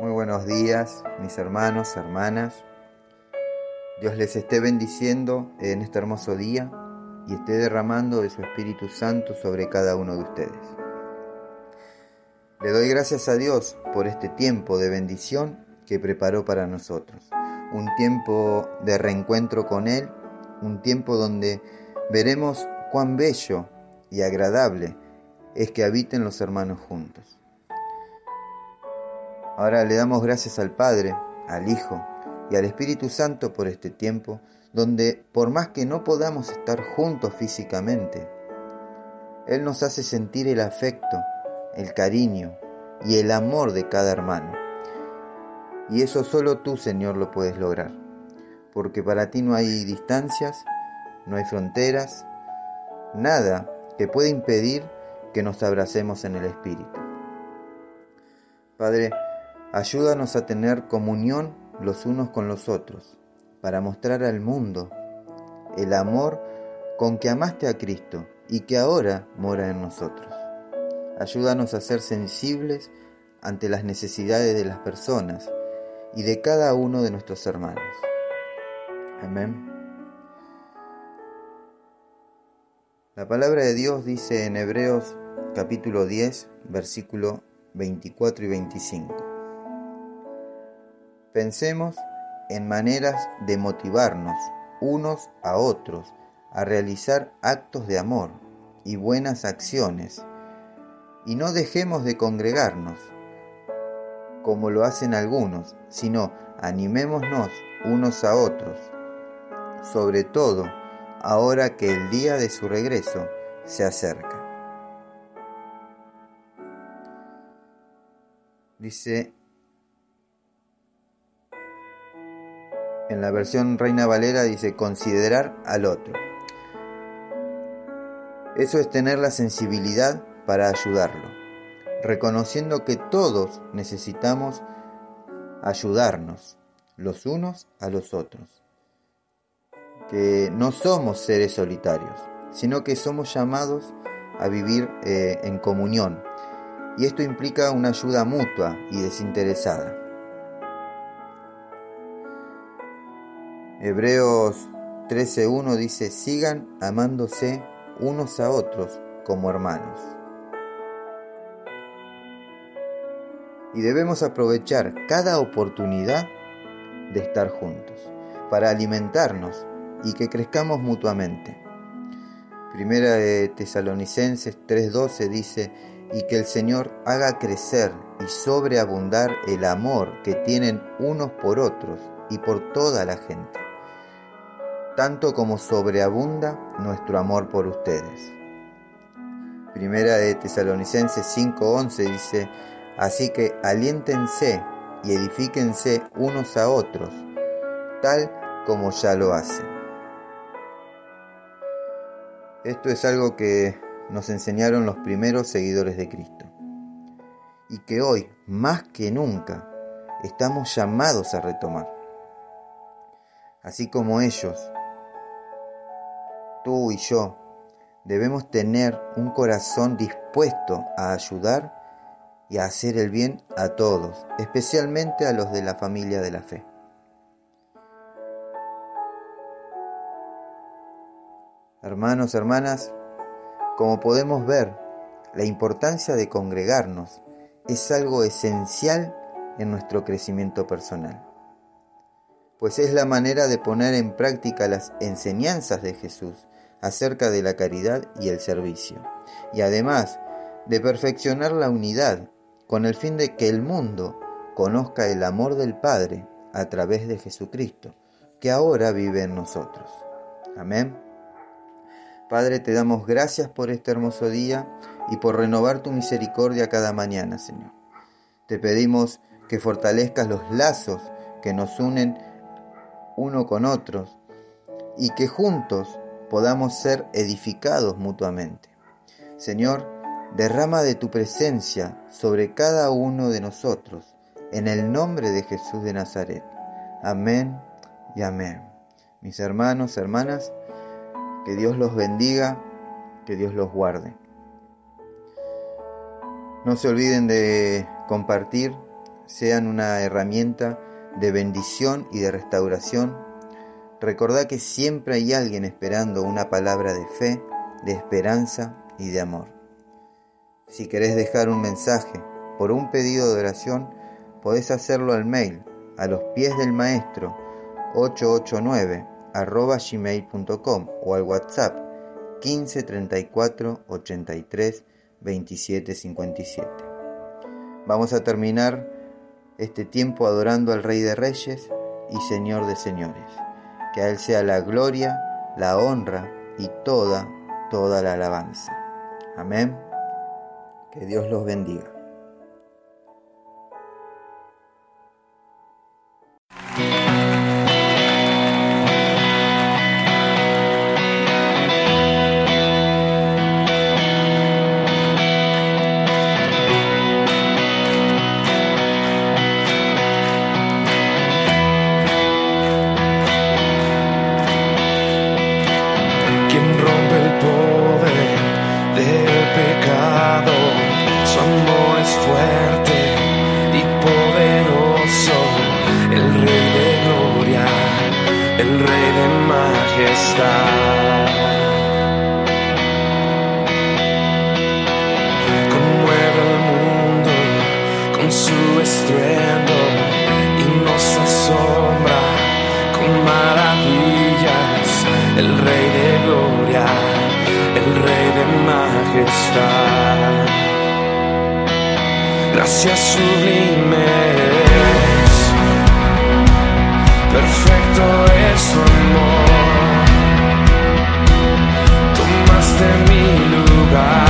Muy buenos días, mis hermanos, hermanas. Dios les esté bendiciendo en este hermoso día y esté derramando de su Espíritu Santo sobre cada uno de ustedes. Le doy gracias a Dios por este tiempo de bendición que preparó para nosotros. Un tiempo de reencuentro con Él, un tiempo donde veremos cuán bello y agradable es que habiten los hermanos juntos. Ahora le damos gracias al Padre, al Hijo y al Espíritu Santo por este tiempo, donde por más que no podamos estar juntos físicamente, Él nos hace sentir el afecto, el cariño y el amor de cada hermano. Y eso solo tú, Señor, lo puedes lograr, porque para ti no hay distancias, no hay fronteras, nada que pueda impedir que nos abracemos en el Espíritu. Padre, Ayúdanos a tener comunión los unos con los otros, para mostrar al mundo el amor con que amaste a Cristo y que ahora mora en nosotros. Ayúdanos a ser sensibles ante las necesidades de las personas y de cada uno de nuestros hermanos. Amén. La palabra de Dios dice en Hebreos capítulo 10, versículo 24 y 25. Pensemos en maneras de motivarnos unos a otros a realizar actos de amor y buenas acciones y no dejemos de congregarnos como lo hacen algunos, sino animémonos unos a otros, sobre todo ahora que el día de su regreso se acerca. Dice En la versión Reina Valera dice considerar al otro. Eso es tener la sensibilidad para ayudarlo, reconociendo que todos necesitamos ayudarnos los unos a los otros, que no somos seres solitarios, sino que somos llamados a vivir eh, en comunión, y esto implica una ayuda mutua y desinteresada. Hebreos 13.1 dice, sigan amándose unos a otros como hermanos. Y debemos aprovechar cada oportunidad de estar juntos para alimentarnos y que crezcamos mutuamente. Primera de Tesalonicenses 3:12 dice, y que el Señor haga crecer y sobreabundar el amor que tienen unos por otros y por toda la gente tanto como sobreabunda nuestro amor por ustedes. Primera de Tesalonicenses 5:11 dice, así que aliéntense y edifíquense unos a otros, tal como ya lo hacen. Esto es algo que nos enseñaron los primeros seguidores de Cristo y que hoy, más que nunca, estamos llamados a retomar. Así como ellos tú y yo debemos tener un corazón dispuesto a ayudar y a hacer el bien a todos, especialmente a los de la familia de la fe. Hermanos, hermanas, como podemos ver, la importancia de congregarnos es algo esencial en nuestro crecimiento personal pues es la manera de poner en práctica las enseñanzas de Jesús acerca de la caridad y el servicio, y además de perfeccionar la unidad con el fin de que el mundo conozca el amor del Padre a través de Jesucristo, que ahora vive en nosotros. Amén. Padre, te damos gracias por este hermoso día y por renovar tu misericordia cada mañana, Señor. Te pedimos que fortalezcas los lazos que nos unen uno con otros y que juntos podamos ser edificados mutuamente. Señor, derrama de tu presencia sobre cada uno de nosotros, en el nombre de Jesús de Nazaret. Amén y amén. Mis hermanos, hermanas, que Dios los bendiga, que Dios los guarde. No se olviden de compartir sean una herramienta de bendición y de restauración, recordá que siempre hay alguien esperando una palabra de fe, de esperanza y de amor. Si querés dejar un mensaje por un pedido de oración, podés hacerlo al mail a los pies del maestro 889 arroba gmail.com o al WhatsApp 15 34 83 27 57. Vamos a terminar este tiempo adorando al Rey de Reyes y Señor de Señores. Que a Él sea la gloria, la honra y toda, toda la alabanza. Amén. Que Dios los bendiga. Gracias sublimes. Perfecto es tu amor, tomaste mi lugar,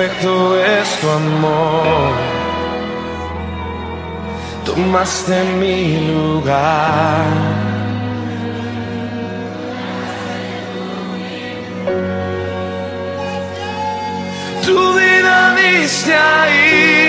Perfecto es tu amor. Tomaste mi lugar. Tu vida diste ahí